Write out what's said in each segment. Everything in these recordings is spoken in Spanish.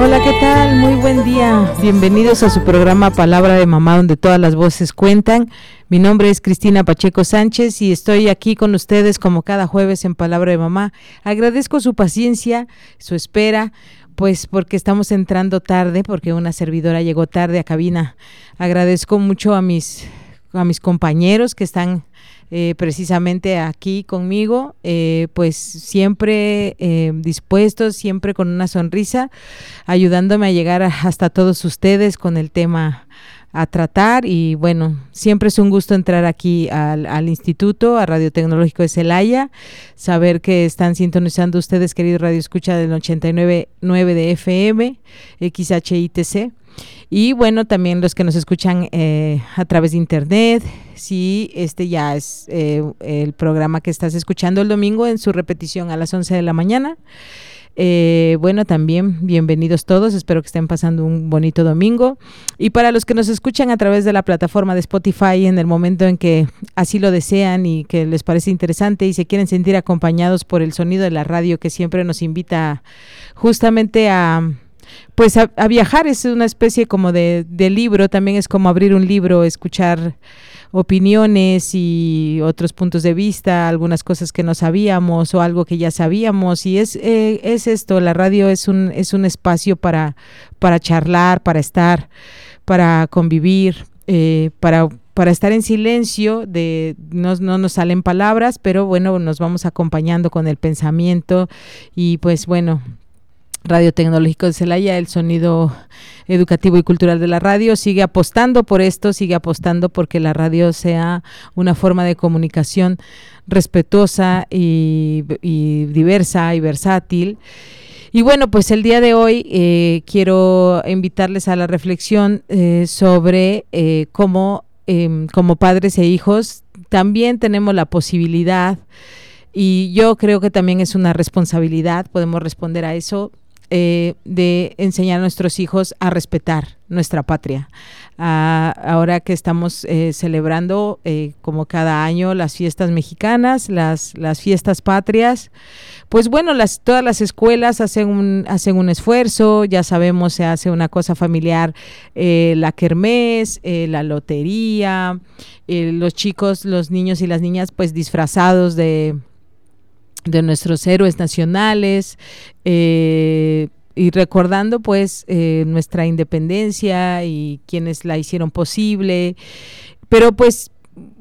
Hola, ¿qué tal? Muy buen día. Bienvenidos a su programa Palabra de Mamá, donde todas las voces cuentan. Mi nombre es Cristina Pacheco Sánchez y estoy aquí con ustedes como cada jueves en Palabra de Mamá. Agradezco su paciencia, su espera, pues porque estamos entrando tarde, porque una servidora llegó tarde a cabina. Agradezco mucho a mis, a mis compañeros que están eh, precisamente aquí conmigo, eh, pues siempre eh, dispuestos, siempre con una sonrisa, ayudándome a llegar hasta todos ustedes con el tema a tratar y bueno, siempre es un gusto entrar aquí al, Instituto, a Radio Tecnológico de Celaya, saber que están sintonizando ustedes, queridos Radio Escucha del 89.9 de FM, XHITC. Y bueno, también los que nos escuchan eh, a través de internet, sí, este ya es eh, el programa que estás escuchando el domingo en su repetición a las 11 de la mañana. Eh, bueno, también bienvenidos todos, espero que estén pasando un bonito domingo. Y para los que nos escuchan a través de la plataforma de Spotify en el momento en que así lo desean y que les parece interesante y se quieren sentir acompañados por el sonido de la radio que siempre nos invita justamente a pues a, viajar es una especie como de, libro, también es como abrir un libro, escuchar opiniones y otros puntos de vista, algunas cosas que no sabíamos o algo que ya sabíamos y es, eh, es esto, la radio es un, es un espacio para, para charlar, para estar, para convivir, eh, para para estar en silencio, de no, no, nos salen palabras, pero bueno, nos vamos acompañando con el pensamiento y pues bueno, Radio Tecnológico de Celaya, el sonido educativo y cultural de la radio, sigue apostando por esto, sigue apostando porque la radio sea una forma de comunicación respetuosa y, diversa y versátil. Y bueno, pues el día de hoy eh, quiero invitarles a la reflexión eh, sobre eh, cómo em, como padres e hijos también tenemos la posibilidad y yo creo que también es una responsabilidad, podemos responder a eso, eh, de enseñar a nuestros hijos a respetar nuestra patria. Ah, ahora que estamos eh, celebrando eh, como cada año las fiestas mexicanas, las, las fiestas patrias, pues bueno, las, todas las escuelas hacen un, hacen un esfuerzo, ya sabemos, se hace una cosa familiar, la kermés, la lotería, los chicos, los niños y las niñas pues disfrazados de de nuestros héroes nacionales eh, y recordando pues eh, nuestra independencia y quienes la hicieron posible. Pero pues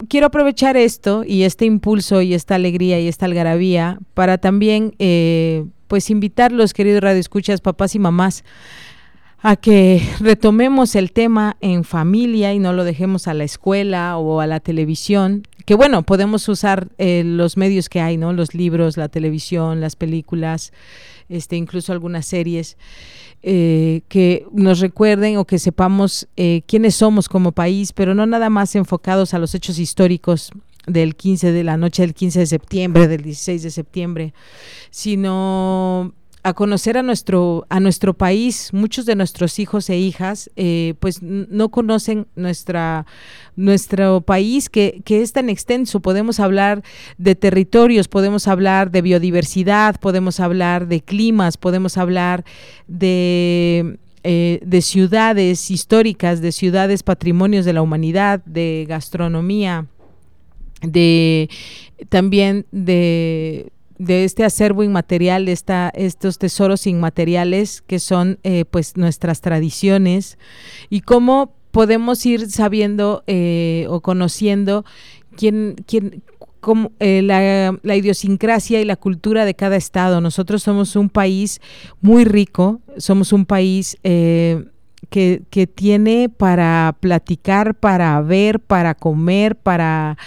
quiero aprovechar esto y este impulso y esta alegría y esta algarabía para también eh, pues invitarlos, queridos radioescuchas, papás y mamás, a que retomemos el tema en familia y no lo dejemos a la escuela o a la televisión, que bueno, podemos usar eh, los medios que hay, ¿no? Los libros, la televisión, las películas, este, incluso algunas series, eh, que nos recuerden o que sepamos eh, quiénes somos como país, pero no nada más enfocados a los hechos históricos del 15 de la noche del 15 de septiembre, del 16 de septiembre, sino a conocer a nuestro, a nuestro país. Muchos de nuestros hijos e hijas eh, pues no conocen nuestra, nuestro país que, que, es tan extenso. Podemos hablar de territorios, podemos hablar de biodiversidad, podemos hablar de climas, podemos hablar de... Eh, de ciudades históricas, de ciudades patrimonios de la humanidad, de gastronomía, de también de de este acervo inmaterial, de esta, estos tesoros inmateriales que son eh, pues nuestras tradiciones y cómo podemos ir sabiendo eh, o conociendo quién, quién como, eh, la, la, idiosincrasia y la cultura de cada estado. Nosotros somos un país muy rico, somos un país que, que tiene para platicar, para ver, para comer, para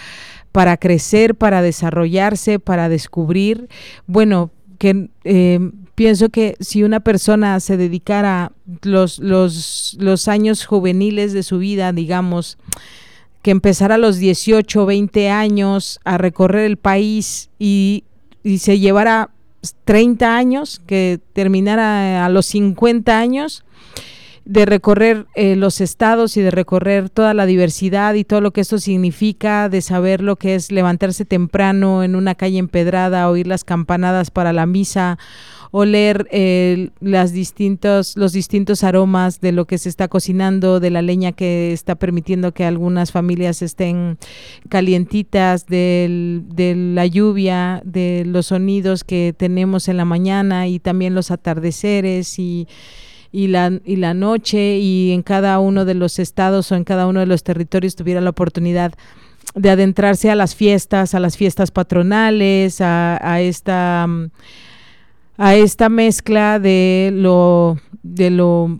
para crecer, para desarrollarse, para descubrir, bueno, que eh, pienso que si una persona se dedicara los, los, los años juveniles de su vida, digamos, que empezara a los 18 o 20 años a recorrer el país y, y se llevara 30 años, que terminara a los 50 años, de recorrer eh, los estados y de recorrer toda la diversidad y todo lo que esto significa, de saber lo que es levantarse temprano en una calle empedrada, oír las campanadas para la misa, oler eh, las distintos, los distintos aromas de lo que se está cocinando, de la leña que está permitiendo que algunas familias estén calientitas, de la lluvia, de los sonidos que tenemos en la mañana y también los atardeceres y y la, y la noche y en cada uno de los estados o en cada uno de los territorios tuviera la oportunidad de adentrarse a las fiestas, a las fiestas patronales, a, esta a esta mezcla de lo de lo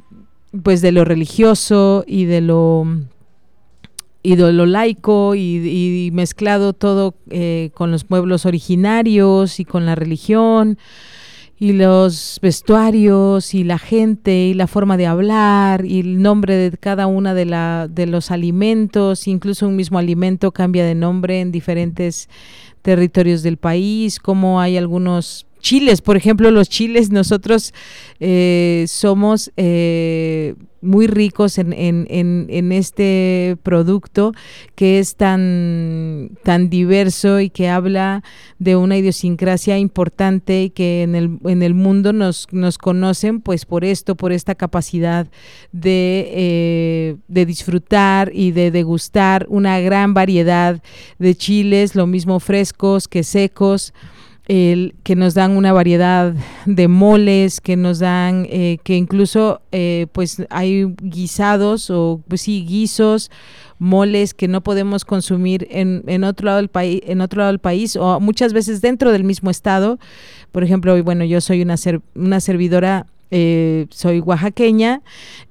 pues de lo religioso y de lo y de lo laico y, mezclado todo eh, con los pueblos originarios y con la religión y los vestuarios y la gente y la forma de hablar y el nombre de cada una de, la, de los alimentos, incluso un mismo alimento cambia de nombre en diferentes territorios del país, como hay algunos chiles, por ejemplo, los chiles, nosotros eh, somos eh, muy ricos en, en, en, este producto que es tan, tan diverso y que habla de una idiosincrasia importante y que en el, en el mundo nos, nos conocen pues por esto, por esta capacidad de, eh, de disfrutar y de degustar una gran variedad de chiles, lo mismo frescos que secos el, que nos dan una variedad de moles, que nos dan, eh, que incluso eh, pues hay guisados o pues sí, guisos, moles que no podemos consumir en, en otro lado del país, en otro lado del país, o muchas veces dentro del mismo estado. Por ejemplo, bueno, yo soy una, una servidora eh, soy oaxaqueña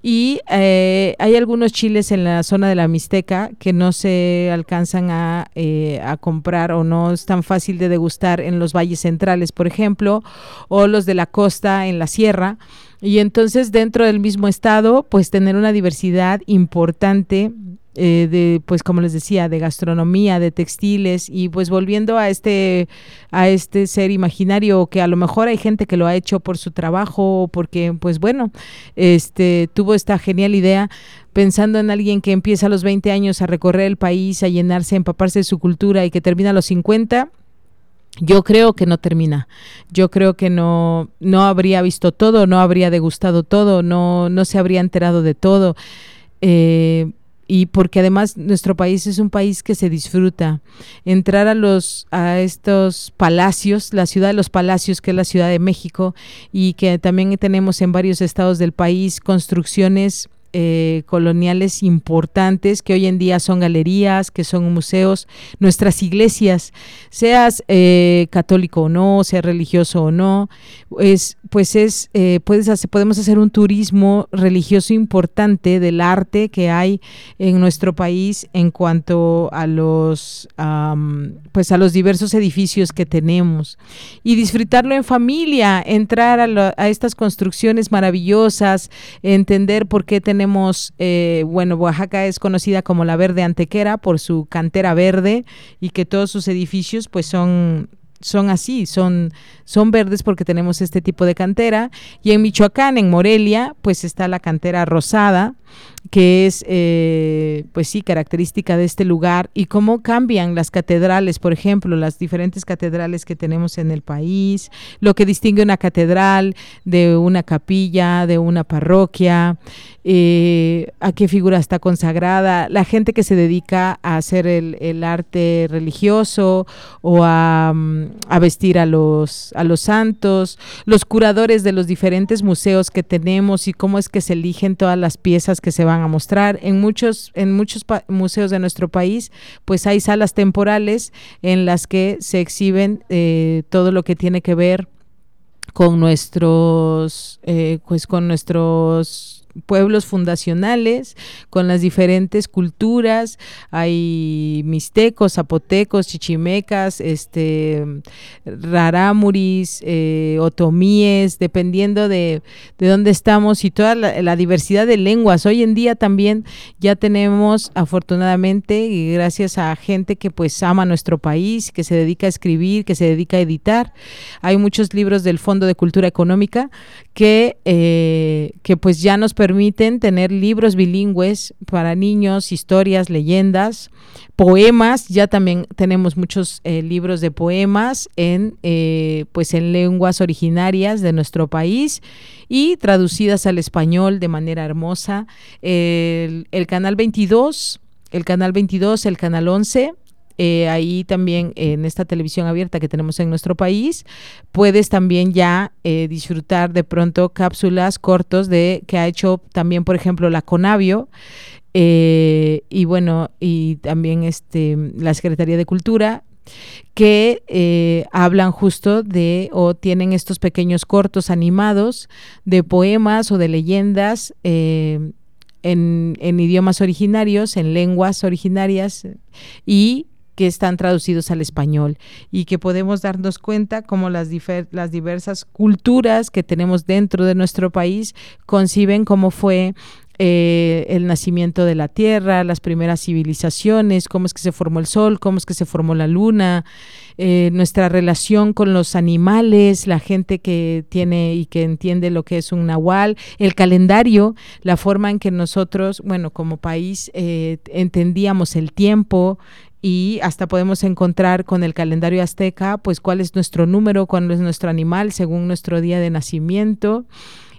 y eh, hay algunos chiles en la zona de la Mixteca que no se alcanzan a, eh, a, comprar o no es tan fácil de degustar en los valles centrales, por ejemplo, o los de la costa en la sierra. Y entonces dentro del mismo estado, pues tener una diversidad importante eh, de pues como les decía de gastronomía de textiles y pues volviendo a este a este ser imaginario que a lo mejor hay gente que lo ha hecho por su trabajo porque pues bueno este tuvo esta genial idea pensando en alguien que empieza a los 20 años a recorrer el país a llenarse a empaparse de su cultura y que termina a los 50 yo creo que no termina. Yo creo que no, no habría visto todo, no habría degustado todo, no, no se habría enterado de todo. Eh, y porque además nuestro país es un país que se disfruta. Entrar a los a estos palacios, la ciudad de los palacios que es la Ciudad de México y que también tenemos en varios estados del país construcciones eh, coloniales importantes que hoy en día son galerías, que son museos, nuestras iglesias, seas eh, católico o no, sea religioso o no, es, pues es, eh, puedes hacer, podemos hacer un turismo religioso importante del arte que hay en nuestro país en cuanto a los, pues a los diversos edificios que tenemos. Y disfrutarlo en familia, entrar a, a estas construcciones maravillosas, entender por qué tenemos tenemos, eh, bueno, Oaxaca es conocida como la verde antequera por su cantera verde y que todos sus edificios pues son son así, son, son verdes porque tenemos este tipo de cantera. Y en Michoacán, en Morelia, pues está la cantera rosada, que es, eh, pues sí, característica de este lugar y cómo cambian las catedrales, por ejemplo, las diferentes catedrales que tenemos en el país, lo que distingue una catedral de una capilla, de una parroquia, eh, a qué figura está consagrada, la gente que se dedica a hacer el, arte religioso o a, mm, a, vestir a los, a los santos, los curadores de los diferentes museos que tenemos y cómo es que se eligen todas las piezas que se van a mostrar. En muchos, en muchos museos de nuestro país, pues hay salas temporales en las que se exhiben eh, todo lo que tiene que ver con nuestros, eh, pues con nuestros pueblos fundacionales, con las diferentes culturas, hay mixtecos, zapotecos, chichimecas, este, rarámuris, eh, otomíes, dependiendo de, de, dónde estamos y toda la, diversidad de lenguas. Hoy en día también ya tenemos, afortunadamente, y gracias a gente que pues ama nuestro país, que se dedica a escribir, que se dedica a editar, hay muchos libros del Fondo de Cultura Económica que, eh, que pues ya nos permiten tener libros bilingües para niños, historias, leyendas, poemas, ya también tenemos muchos eh, libros de poemas en, eh, pues en lenguas originarias de nuestro país y traducidas al español de manera hermosa. El, el canal 22, el canal 22, el canal 11 eh, ahí también en esta televisión abierta que tenemos en nuestro país, puedes también ya eh, disfrutar de pronto cápsulas cortos de que ha hecho también, por ejemplo, la Conavio. Eh, y bueno, y también este, la Secretaría de Cultura, que hablan justo de o tienen estos pequeños cortos animados de poemas o de leyendas en, en, idiomas originarios, en lenguas originarias y que están traducidos al español y que podemos darnos cuenta cómo las, las diversas culturas que tenemos dentro de nuestro país conciben cómo fue eh, el nacimiento de la Tierra, las primeras civilizaciones, cómo es que se formó el Sol, cómo es que se formó la Luna, eh, nuestra relación con los animales, la gente que tiene y que entiende lo que es un nahual, el calendario, la forma en que nosotros, bueno, como país eh, entendíamos el tiempo, y hasta podemos encontrar con el calendario azteca, pues cuál es nuestro número, cuál es nuestro animal según nuestro día de nacimiento.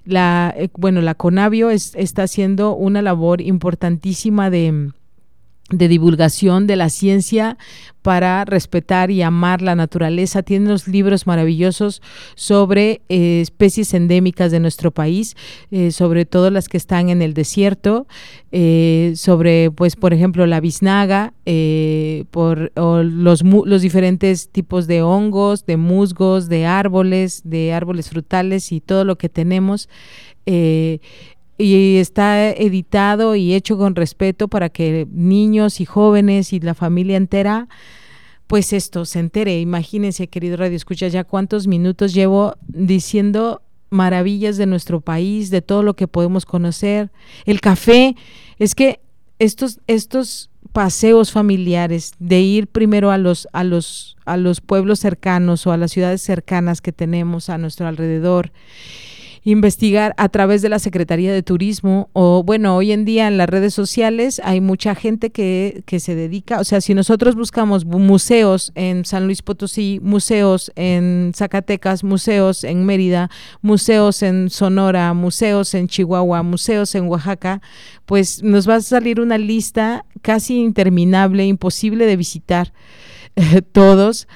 La, eh, bueno, la Conavio está haciendo una labor importantísima de, de divulgación de la ciencia para respetar y amar la naturaleza. Tiene unos libros maravillosos sobre eh, especies endémicas de nuestro país, eh, sobre todo las que están en el desierto, eh, sobre, pues, por ejemplo, la biznaga, por los, los diferentes tipos de hongos, de musgos, de árboles, de árboles frutales y todo lo que tenemos y está editado y hecho con respeto para que niños y jóvenes y la familia entera pues esto se entere. Imagínense, querido Radio Escucha, ya cuántos minutos llevo diciendo maravillas de nuestro país, de todo lo que podemos conocer. El café, es que estos, estos paseos familiares, de ir primero a los, a los, a los pueblos cercanos o a las ciudades cercanas que tenemos a nuestro alrededor investigar a través de la Secretaría de Turismo o bueno, hoy en día en las redes sociales hay mucha gente que, que se dedica, o sea, si nosotros buscamos museos en San Luis Potosí, museos en Zacatecas, museos en Mérida, museos en Sonora, museos en Chihuahua, museos en Oaxaca, pues nos va a salir una lista casi interminable, imposible de visitar todos.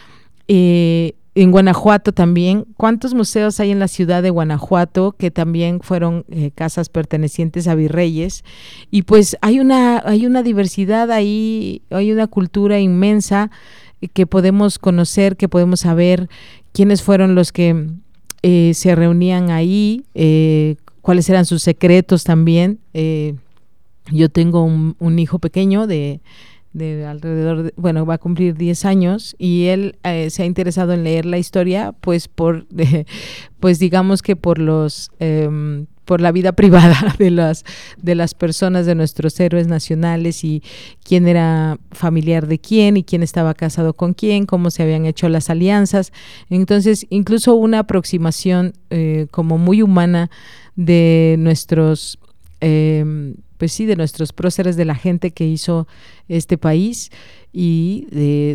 Eh, en Guanajuato también. ¿Cuántos museos hay en la ciudad de Guanajuato que también fueron eh, casas pertenecientes a virreyes? Y pues hay una, hay una diversidad ahí, hay una cultura inmensa que podemos conocer, que podemos saber quiénes fueron los que eh, se reunían ahí, eh, cuáles eran sus secretos también. yo tengo un hijo pequeño de de alrededor, bueno, va a cumplir 10 años y él eh, se ha interesado en leer la historia, pues por, pues digamos que por los, em, por la vida privada de las, de las personas, de nuestros héroes nacionales y quién era familiar de quién y quién estaba casado con quién, cómo se habían hecho las alianzas. Entonces, incluso una aproximación eh, como muy humana de nuestros eh, pues sí, de nuestros próceres, de la gente que hizo este país y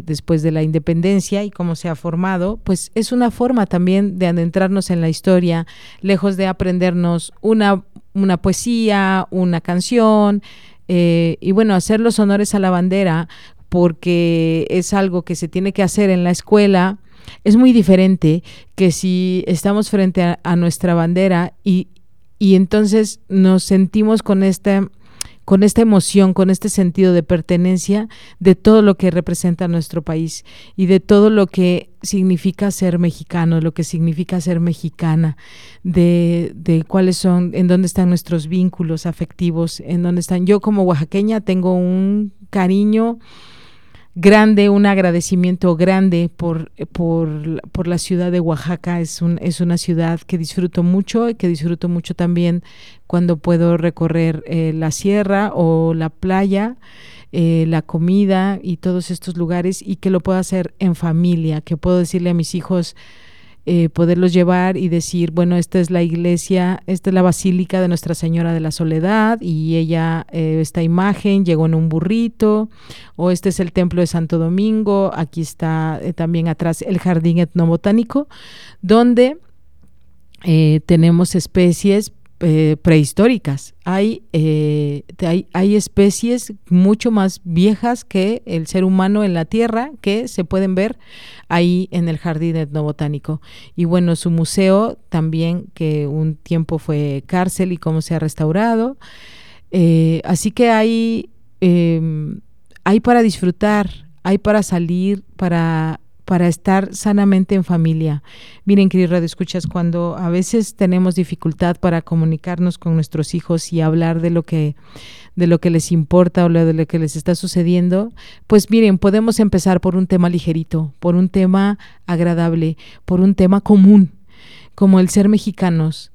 después de la independencia y cómo se ha formado, pues es una forma también de adentrarnos en la historia, lejos de aprendernos una, una poesía, una canción, eh, y bueno, hacer los honores a la bandera, porque es algo que se tiene que hacer en la escuela, es muy diferente que si estamos frente a nuestra bandera y, y entonces nos sentimos con esta con esta emoción, con este sentido de pertenencia de todo lo que representa nuestro país y de todo lo que significa ser mexicano, lo que significa ser mexicana, de, de cuáles son, en dónde están nuestros vínculos afectivos, en dónde están. Yo como oaxaqueña tengo un cariño grande, un agradecimiento grande por, por, por, la ciudad de Oaxaca. Es, un, es una ciudad que disfruto mucho y que disfruto mucho también cuando puedo recorrer eh, la sierra o la playa. Eh, la comida y todos estos lugares y que lo puedo hacer en familia, que puedo decirle a mis hijos, eh, poderlos llevar y decir, bueno, esta es la iglesia, esta es la basílica de Nuestra Señora de la Soledad y ella, eh, esta imagen llegó en un burrito, o este es el templo de Santo Domingo, aquí está eh, también atrás el jardín etnobotánico, donde tenemos especies eh, prehistóricas. Hay, eh, hay, hay, especies mucho más viejas que el ser humano en la Tierra que se pueden ver ahí en el Jardín Etnobotánico. Y bueno, su museo también, que un tiempo fue cárcel y cómo se ha restaurado. Eh, así que hay, em, hay para disfrutar, hay para salir, para para estar sanamente en familia. Miren, querido Radio Escuchas, cuando a veces tenemos dificultad para comunicarnos con nuestros hijos y hablar de lo que de lo que les importa o de lo que les está sucediendo, pues miren, podemos empezar por un tema ligerito, por un tema agradable, por un tema común, como el ser mexicanos.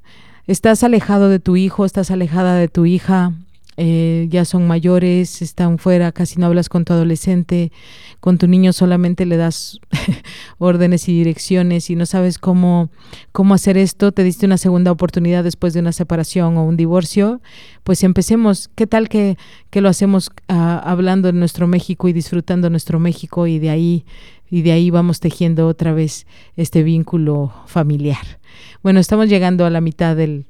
Estás alejado de tu hijo, estás alejada de tu hija, eh, ya son mayores, están fuera, casi no hablas con tu adolescente, con tu niño solamente le das órdenes y direcciones y no sabes cómo, cómo hacer esto, te diste una segunda oportunidad después de una separación o un divorcio, pues empecemos, ¿qué tal que, que lo hacemos ah, hablando en nuestro México y disfrutando nuestro México y de ahí y de ahí vamos tejiendo otra vez este vínculo familiar. Bueno, estamos llegando a la mitad del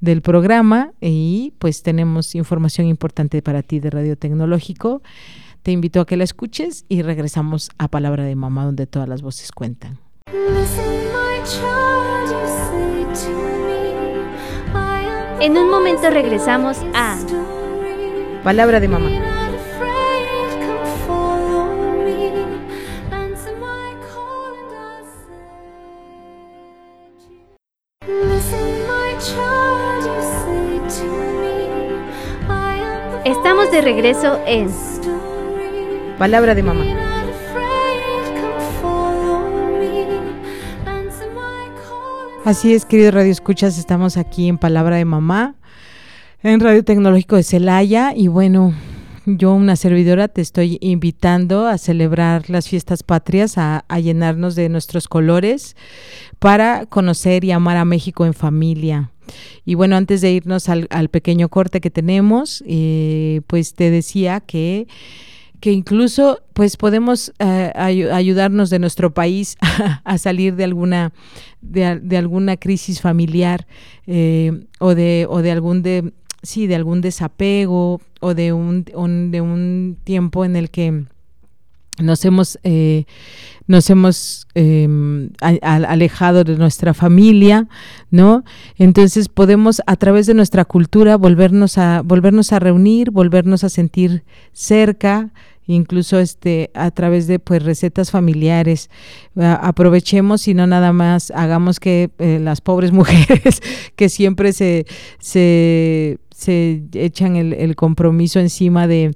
del programa y pues tenemos información importante para ti de Radio Tecnológico. Te invito a que la escuches y regresamos a Palabra de Mamá donde todas las voces cuentan. En un momento regresamos a Palabra de Mamá. Estamos de regreso en Palabra de Mamá. Así es, querido Radio Escuchas, estamos aquí en Palabra de Mamá, en Radio Tecnológico de Celaya y bueno, yo, una servidora, te estoy invitando a celebrar las fiestas patrias, a, llenarnos de nuestros colores para conocer y amar a México en familia. Y bueno, antes de irnos al, pequeño corte que tenemos, eh, pues te decía que que incluso pues podemos eh, ayudarnos de nuestro país a, salir de alguna de, alguna crisis familiar eh, o de o de algún de sí, de algún desapego o de un, de un tiempo en el que nos hemos, eh, nos hemos em, alejado de nuestra familia, ¿no? Entonces podemos a través de nuestra cultura volvernos a, volvernos a reunir, volvernos a sentir cerca, incluso este a través de pues recetas familiares aprovechemos y no nada más hagamos que eh, las pobres mujeres que siempre se, se se echan el, compromiso encima de,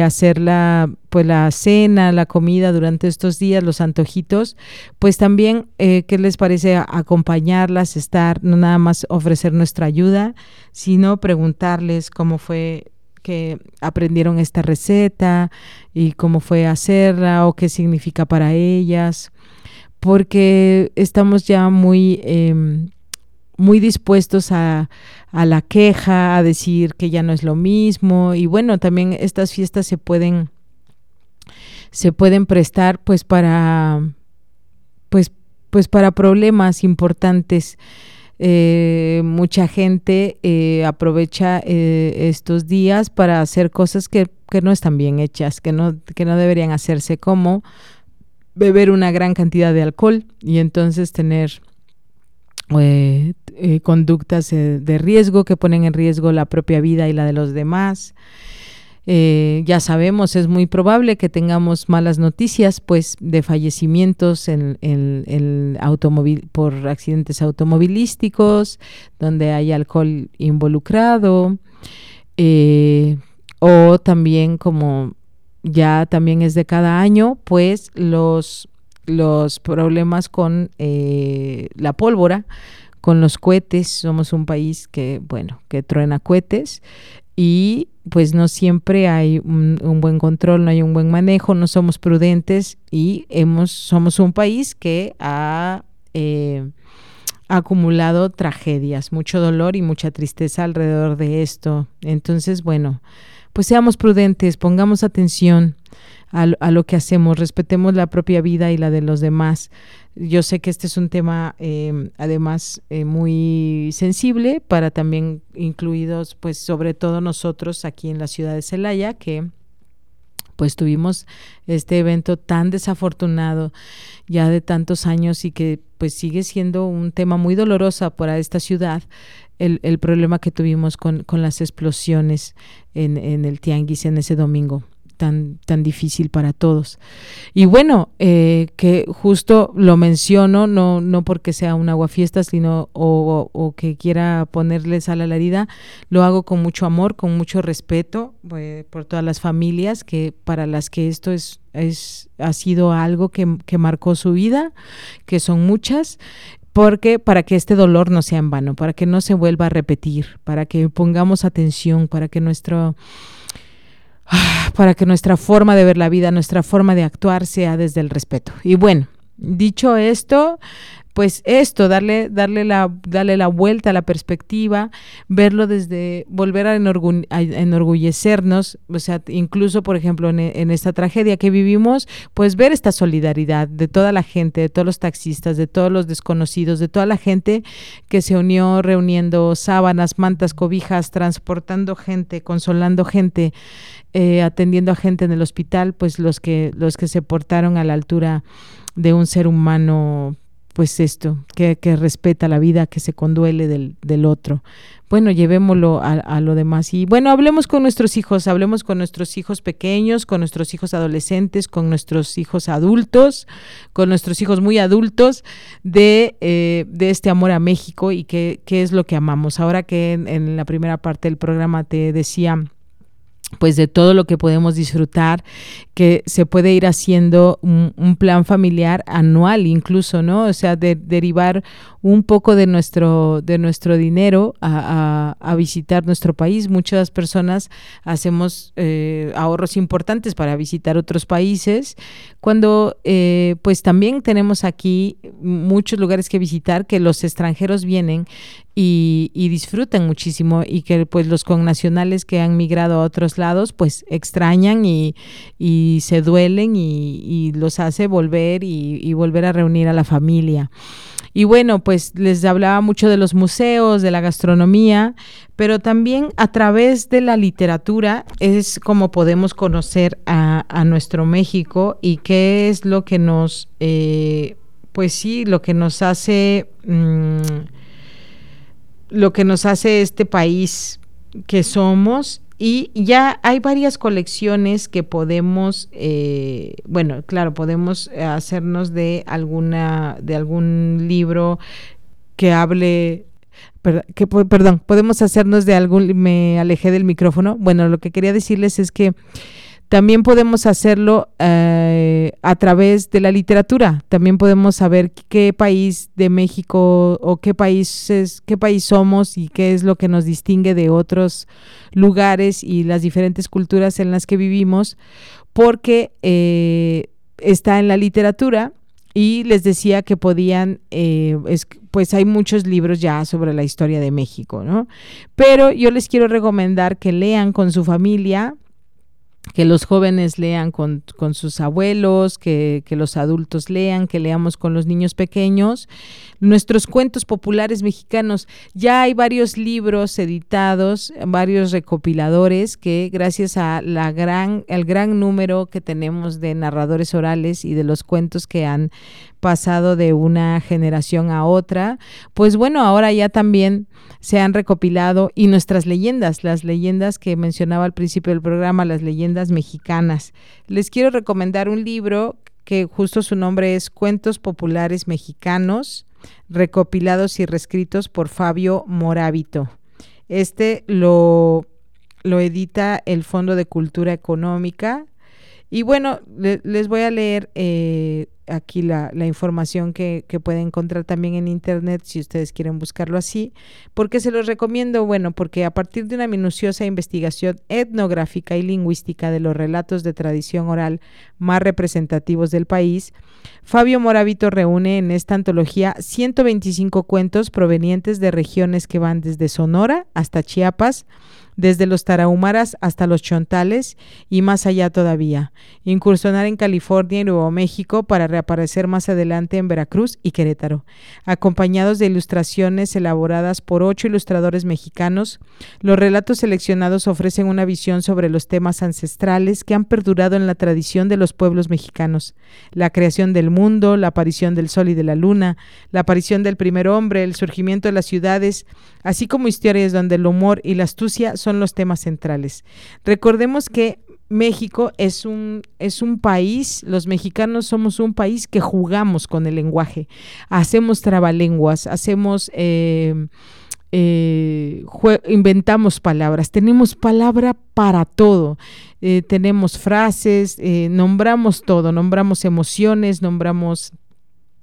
hacer la, pues la cena, la comida durante estos días, los antojitos, pues también, eh, ¿qué les parece acompañarlas, estar, no nada más ofrecer nuestra ayuda, sino preguntarles cómo fue que aprendieron esta receta y cómo fue hacerla o qué significa para ellas, porque estamos ya muy... Em, muy dispuestos a, a, la queja, a decir que ya no es lo mismo. Y bueno, también estas fiestas se pueden se pueden prestar pues para pues pues para problemas importantes. Eh, mucha gente eh, aprovecha eh, estos días para hacer cosas que, que, no están bien hechas, que no, que no deberían hacerse, como beber una gran cantidad de alcohol y entonces tener eh, eh, conductas de riesgo que ponen en riesgo la propia vida y la de los demás. ya sabemos, es muy probable que tengamos malas noticias, pues, de fallecimientos en, automóvil por accidentes automovilísticos, donde hay alcohol involucrado, o también como ya también es de cada año, pues los, los problemas con eh, la pólvora, con los cohetes. Somos un país que, bueno, que truena cohetes y pues no siempre hay un, buen control, no hay un buen manejo, no somos prudentes y hemos, somos un país que ha eh, acumulado tragedias, mucho dolor y mucha tristeza alrededor de esto. Entonces, bueno, pues seamos prudentes, pongamos atención a, lo que hacemos, respetemos la propia vida y la de los demás. Yo sé que este es un tema em, además eh, muy sensible para también incluidos, pues sobre todo nosotros aquí en la ciudad de Celaya, que pues tuvimos este evento tan desafortunado ya de tantos años y que pues sigue siendo un tema muy doloroso para esta ciudad el, el problema que tuvimos con, con las explosiones en, en el Tianguis en ese domingo tan, tan difícil para todos. Y bueno, eh, que justo lo menciono, no, no porque sea un aguafiestas, sino o, o, que quiera ponerles a la herida, lo hago con mucho amor, con mucho respeto eh, por todas las familias que para las que esto es, es ha sido algo que, que marcó su vida, que son muchas, porque para que este dolor no sea en vano, para que no se vuelva a repetir, para que pongamos atención, para que nuestro para que nuestra forma de ver la vida, nuestra forma de actuar sea desde el respeto. Y bueno, dicho esto, pues esto, darle, darle, la, darle la vuelta a la perspectiva, verlo desde, volver a, enorgullecernos, o sea, incluso, por ejemplo, en, esta tragedia que vivimos, pues ver esta solidaridad de toda la gente, de todos los taxistas, de todos los desconocidos, de toda la gente que se unió reuniendo sábanas, mantas, cobijas, transportando gente, consolando gente, eh, atendiendo a gente en el hospital, pues los que, los que se portaron a la altura de un ser humano, pues esto, que, que respeta la vida, que se conduele del, del otro. Bueno, llevémoslo a, a, lo demás. Y bueno, hablemos con nuestros hijos, hablemos con nuestros hijos pequeños, con nuestros hijos adolescentes, con nuestros hijos adultos, con nuestros hijos muy adultos, de, eh, de este amor a México y qué, es lo que amamos. Ahora que en, en la primera parte del programa te decía pues de todo lo que podemos disfrutar, que se puede ir haciendo un, plan familiar anual incluso, ¿no? O sea, de, derivar un poco de nuestro, de nuestro dinero a, visitar nuestro país. Muchas personas hacemos eh, ahorros importantes para visitar otros países, cuando eh, pues también tenemos aquí muchos lugares que visitar que los extranjeros vienen y, disfrutan muchísimo y que pues los connacionales que han migrado a otros lados pues extrañan y, se duelen y, los hace volver y, volver a reunir a la familia. Y bueno, pues les hablaba mucho de los museos, de la gastronomía, pero también a través de la literatura es como podemos conocer a, nuestro México y qué es lo que nos, eh, pues sí, lo que nos hace... Mm, lo que nos hace este país que somos y ya hay varias colecciones que podemos, eh, bueno, claro, podemos hacernos de alguna, de algún libro que hable que, perdón, podemos hacernos de algún, me alejé del micrófono. Bueno, lo que quería decirles es que también podemos hacerlo eh, a través de la literatura. También podemos saber qué país de México o qué países, qué país somos y qué es lo que nos distingue de otros lugares y las diferentes culturas en las que vivimos, porque eh, está en la literatura. Y les decía que podían, eh, pues hay muchos libros ya sobre la historia de México, ¿no? Pero yo les quiero recomendar que lean con su familia, que los jóvenes lean con, sus abuelos, que, los adultos lean, que leamos con los niños pequeños. Nuestros cuentos populares mexicanos, ya hay varios libros editados, varios recopiladores que gracias a la gran, al gran número que tenemos de narradores orales y de los cuentos que han pasado de una generación a otra. Pues bueno, ahora ya también se han recopilado y nuestras leyendas, las leyendas que mencionaba al principio del programa, las leyendas mexicanas. Les quiero recomendar un libro que justo su nombre es Cuentos Populares Mexicanos, recopilados y reescritos por Fabio Morábito. Este lo, lo edita el Fondo de Cultura Económica. Y bueno, les voy a leer eh, aquí la, información que, que, pueden encontrar también en internet si ustedes quieren buscarlo así. porque se los recomiendo? Bueno, porque a partir de una minuciosa investigación etnográfica y lingüística de los relatos de tradición oral más representativos del país, Fabio Moravito reúne en esta antología 125 cuentos provenientes de regiones que van desde Sonora hasta Chiapas, desde los tarahumaras hasta los chontales y más allá todavía, incursionar en California y Nuevo México para reaparecer más adelante en Veracruz y Querétaro. Acompañados de ilustraciones elaboradas por ocho ilustradores mexicanos, los relatos seleccionados ofrecen una visión sobre los temas ancestrales que han perdurado en la tradición de los pueblos mexicanos, la creación del mundo, la aparición del sol y de la luna, la aparición del primer hombre, el surgimiento de las ciudades, así como historias donde el humor y la astucia son los temas centrales. Recordemos que México es un, es un país, los mexicanos somos un país que jugamos con el lenguaje, hacemos trabalenguas, hacemos... Eh, eh, inventamos palabras, tenemos palabra para todo, eh, tenemos frases, nombramos todo, nombramos emociones, nombramos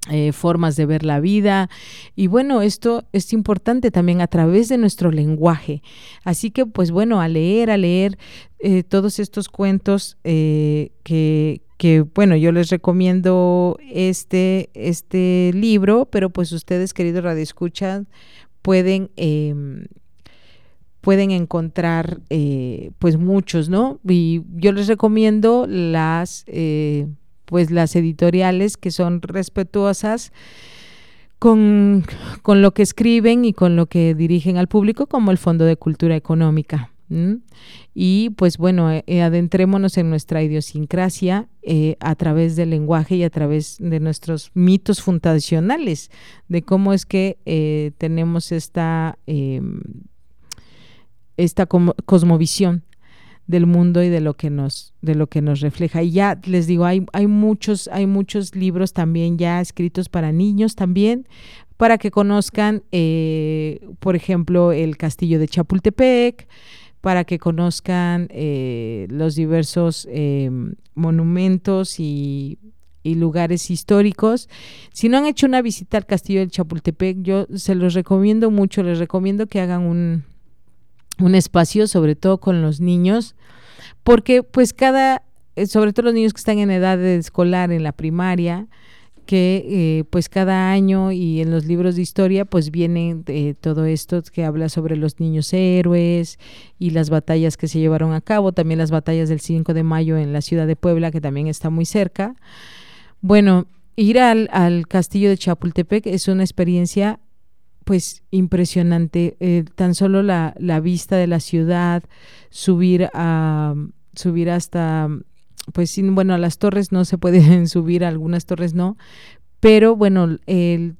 eh, formas de ver la vida. Y bueno, esto es importante también a través de nuestro lenguaje. Así que, pues bueno, a leer, a leer eh, todos estos cuentos eh, que, que, bueno, yo les recomiendo este, este libro, pero pues ustedes, queridos radioescuchas, pueden em, pueden encontrar pues muchos, ¿no? Y yo les recomiendo las pues las editoriales que son respetuosas con, lo que escriben y con lo que dirigen al público, como el Fondo de Cultura Económica. Y pues bueno, eh, adentrémonos en nuestra idiosincrasia eh, a través del lenguaje y a través de nuestros mitos fundacionales, de cómo es que eh, tenemos esta, em, esta cosmovisión del mundo y de lo que nos de lo que nos refleja y ya les digo hay hay muchos hay muchos libros también ya escritos para niños también para que conozcan eh, por ejemplo el castillo de Chapultepec para que conozcan eh, los diversos em, monumentos y, y lugares históricos. Si no han hecho una visita al castillo de Chapultepec, yo se los recomiendo mucho, les recomiendo que hagan un, un espacio, sobre todo con los niños, porque pues cada, eh, sobre todo los niños que están en edad escolar, en la primaria, que eh, pues cada año y en los libros de historia pues viene todo esto que habla sobre los niños héroes y las batallas que se llevaron a cabo, también las batallas del 5 de mayo en la ciudad de Puebla que también está muy cerca. Bueno, ir al, al castillo de Chapultepec es una experiencia pues impresionante. Eh, tan solo la, la, vista de la ciudad, subir a subir hasta pues bueno, a las torres no se pueden subir, algunas torres no, pero bueno,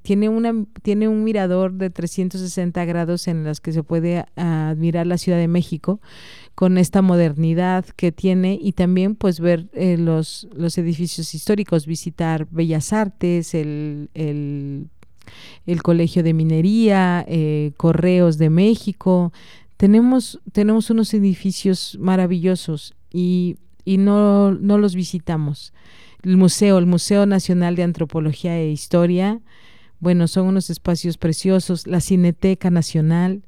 tiene una tiene un mirador de 360 grados en los que se puede admirar la Ciudad de México con esta modernidad que tiene y también pues ver eh, los, los edificios históricos, visitar Bellas Artes, el, el el Colegio de Minería, eh, Correos de México. Tenemos, tenemos unos edificios maravillosos y, y no, no los visitamos. El museo, el Museo Nacional de Antropología e Historia, bueno, son unos espacios preciosos, la Cineteca Nacional.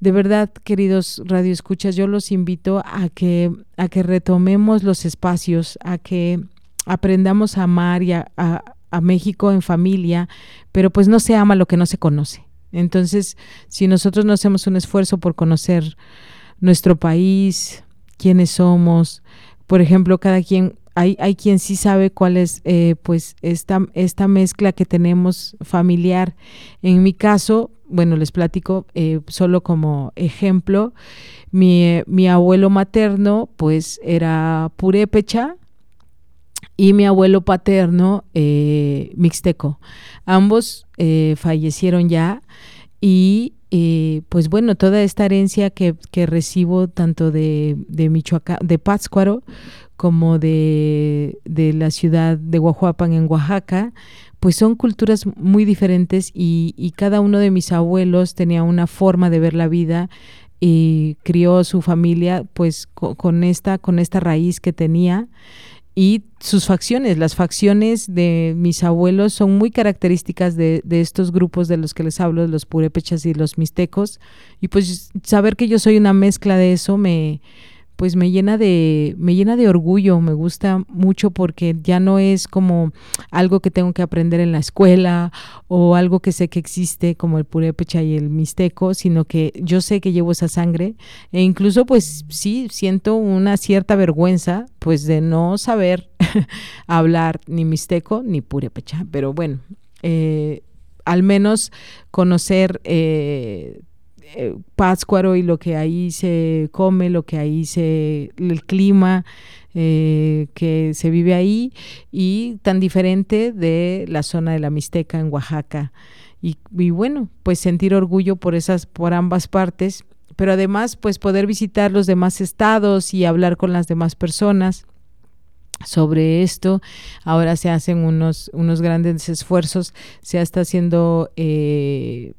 De verdad, queridos radioescuchas, yo los invito a que, a que retomemos los espacios, a que aprendamos a amar y a, a México en familia, pero pues no se ama lo que no se conoce. Entonces, si nosotros no hacemos un esfuerzo por conocer nuestro país, quiénes somos, por ejemplo, cada quien, hay, hay quien sí sabe cuál es eh, pues esta, esta mezcla que tenemos familiar. En mi caso, bueno, les platico eh, solo como ejemplo, mi, mi abuelo materno pues era purépecha, y mi abuelo paterno eh, mixteco. Ambos eh, fallecieron ya y eh, pues bueno, toda esta herencia que, recibo tanto de, de Michoacán, de Pátzcuaro, como de, de, la ciudad de Guajuapan en Oaxaca, pues son culturas muy diferentes y, y, cada uno de mis abuelos tenía una forma de ver la vida y crió su familia pues con, esta, con esta raíz que tenía y sus facciones. Las facciones de mis abuelos son muy características de, de, estos grupos de los que les hablo, los purépechas y los mixtecos. Y pues saber que yo soy una mezcla de eso me, pues me llena de me llena de orgullo, me gusta mucho porque ya no es como algo que tengo que aprender en la escuela o algo que sé que existe como el purépecha y el mixteco, sino que yo sé que llevo esa sangre e incluso pues sí siento una cierta vergüenza pues de no saber hablar ni mixteco ni purépecha, pero bueno, eh, al menos conocer eh, eh, y lo que ahí se come, lo que ahí se, el clima eh, que se vive ahí y tan diferente de la zona de la Mixteca en Oaxaca. Y, y bueno, pues sentir orgullo por esas, por ambas partes, pero además pues poder visitar los demás estados y hablar con las demás personas sobre esto. Ahora se hacen unos, unos grandes esfuerzos, se está haciendo eh,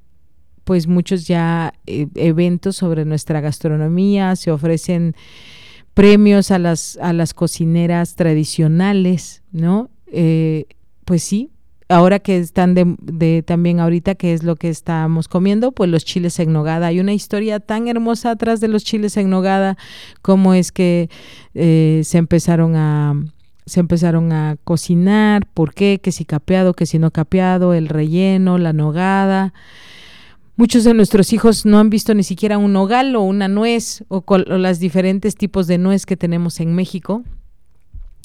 pues muchos ya eh, eventos sobre nuestra gastronomía, se ofrecen premios a las, a las cocineras tradicionales, ¿no? Eh, pues sí, ahora que están de, también ahorita que es lo que estamos comiendo, pues los chiles en nogada. Hay una historia tan hermosa atrás de los chiles en nogada, como es que eh, se empezaron a se empezaron a cocinar, por qué, que si capeado, que si no capeado, el relleno, la nogada. Muchos de nuestros hijos no han visto ni siquiera un nogal o una nuez o, los diferentes tipos de nuez que tenemos en México.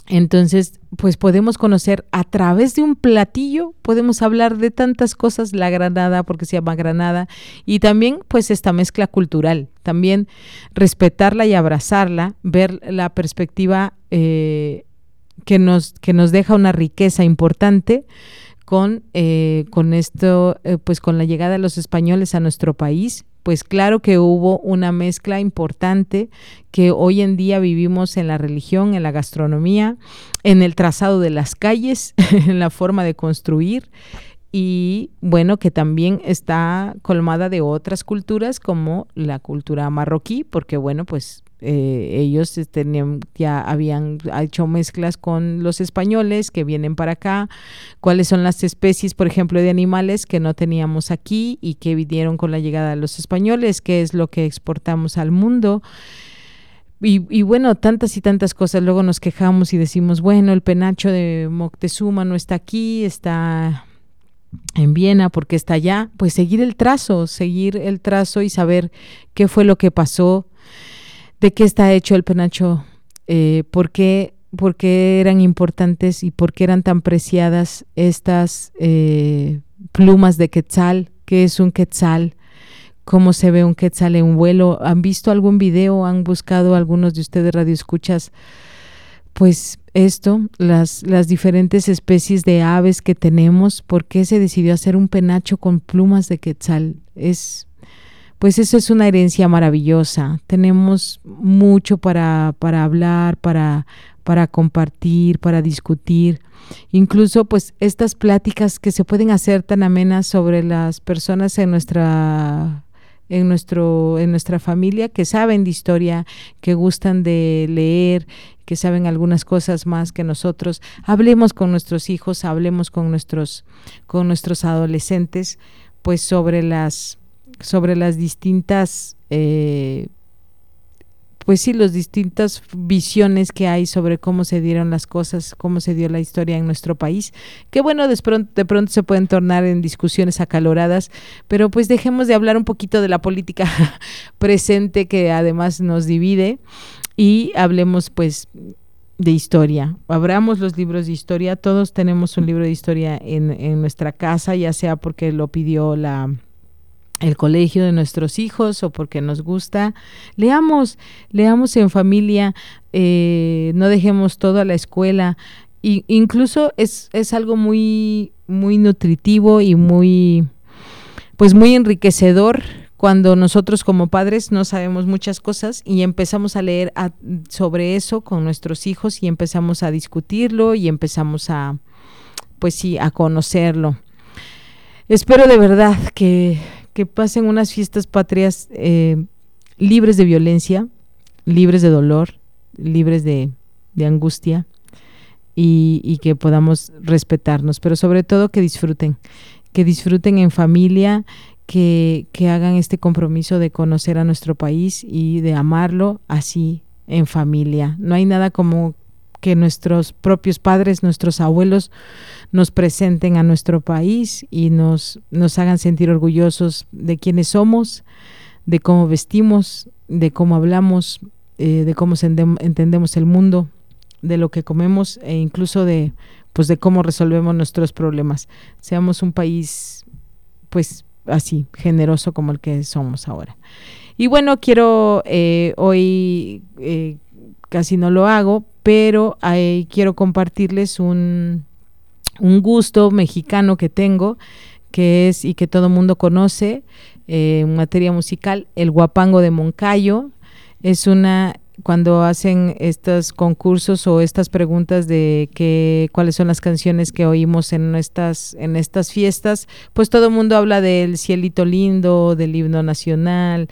Entonces, pues podemos conocer a través de un platillo, podemos hablar de tantas cosas, la granada, porque se llama granada, y también pues esta mezcla cultural, también respetarla y abrazarla, ver la perspectiva eh, que, nos, que nos deja una riqueza importante con, eh, con esto, eh, pues con la llegada de los españoles a nuestro país, pues claro que hubo una mezcla importante que hoy en día vivimos en la religión, en la gastronomía, en el trazado de las calles, en la forma de construir y bueno, que también está colmada de otras culturas como la cultura marroquí, porque bueno, pues eh, ellos tenían, ya habían hecho mezclas con los españoles que vienen para acá, cuáles son las especies, por ejemplo, de animales que no teníamos aquí y que vinieron con la llegada de los españoles, qué es lo que exportamos al mundo. Y, bueno, tantas y tantas cosas. Luego nos quejamos y decimos, bueno, el penacho de Moctezuma no está aquí, está en Viena porque está allá. Pues seguir el trazo, seguir el trazo y saber qué fue lo que pasó de qué está hecho el penacho, eh, por, qué, eran importantes y por qué eran tan preciadas estas eh, plumas de quetzal, qué es un quetzal, cómo se ve un quetzal en vuelo. ¿Han visto algún video? ¿Han buscado algunos de ustedes radioescuchas? Pues esto, las, las diferentes especies de aves que tenemos, ¿por qué se decidió hacer un penacho con plumas de quetzal? Es pues eso es una herencia maravillosa. Tenemos mucho para, para hablar, para, para compartir, para discutir. Incluso pues estas pláticas que se pueden hacer tan amenas sobre las personas en nuestra en nuestro en nuestra familia que saben de historia, que gustan de leer, que saben algunas cosas más que nosotros. Hablemos con nuestros hijos, hablemos con nuestros con nuestros adolescentes pues sobre las sobre las distintas, eh, pues sí, las distintas visiones que hay sobre cómo se dieron las cosas, cómo se dio la historia en nuestro país, que bueno, de pronto, de pronto se pueden tornar en discusiones acaloradas, pero pues dejemos de hablar un poquito de la política presente que además nos divide y hablemos pues de historia. Abramos los libros de historia. Todos tenemos un libro de historia en, en nuestra casa, ya sea porque lo pidió la, el colegio de nuestros hijos o porque nos gusta. Leamos, leamos en familia, eh, no dejemos todo a la escuela. incluso es, es algo muy, muy nutritivo y muy, pues muy enriquecedor cuando nosotros como padres no sabemos muchas cosas y empezamos a leer sobre eso con nuestros hijos y empezamos a discutirlo y empezamos a, pues sí, a conocerlo. Espero de verdad que, pasen unas fiestas patrias eh, libres de violencia, libres de dolor, libres de, angustia y que podamos respetarnos, pero sobre todo que disfruten, que disfruten en familia, que, hagan este compromiso de conocer a nuestro país y de amarlo así en familia. No hay nada como que nuestros propios padres, nuestros abuelos nos presenten a nuestro país y nos, nos hagan sentir orgullosos de quiénes somos, de cómo vestimos, de cómo hablamos, eh, de cómo entendemos el mundo, de lo que comemos e incluso de pues de cómo resolvemos nuestros problemas. Seamos un país pues así, generoso como el que somos ahora. Y bueno, quiero eh, hoy, eh, casi no lo hago, pero quiero compartirles un, un, gusto mexicano que tengo, que es y que todo mundo conoce eh, en materia musical, el guapango de Moncayo. Es una cuando hacen estos concursos o estas preguntas de qué cuáles son las canciones que oímos en estas en estas fiestas, pues todo el mundo habla del cielito lindo, del himno nacional,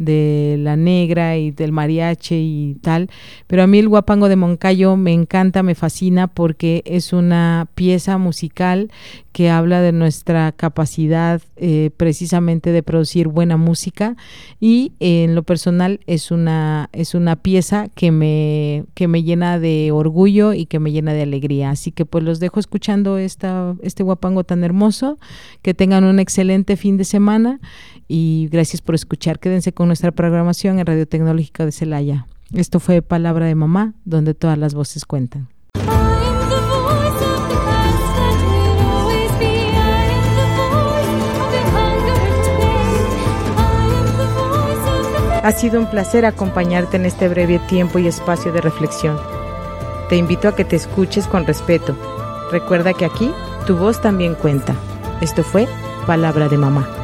de la negra y del mariachi y tal, pero a mí el guapango de Moncayo me encanta, me fascina porque es una pieza musical que habla de nuestra capacidad eh, precisamente de producir buena música y en lo personal es una es una pieza que me que me llena de orgullo y que me llena de alegría. Así que pues los dejo escuchando esta este guapango tan hermoso. Que tengan un excelente fin de semana y gracias por escuchar. Quédense con nuestra programación en Radio Tecnológica de Celaya esto fue Palabra de Mamá donde todas las voces cuentan Ha sido un placer acompañarte en este breve tiempo y espacio de reflexión. Te invito a que te escuches con respeto. Recuerda que aquí tu voz también cuenta. Esto fue Palabra de Mamá.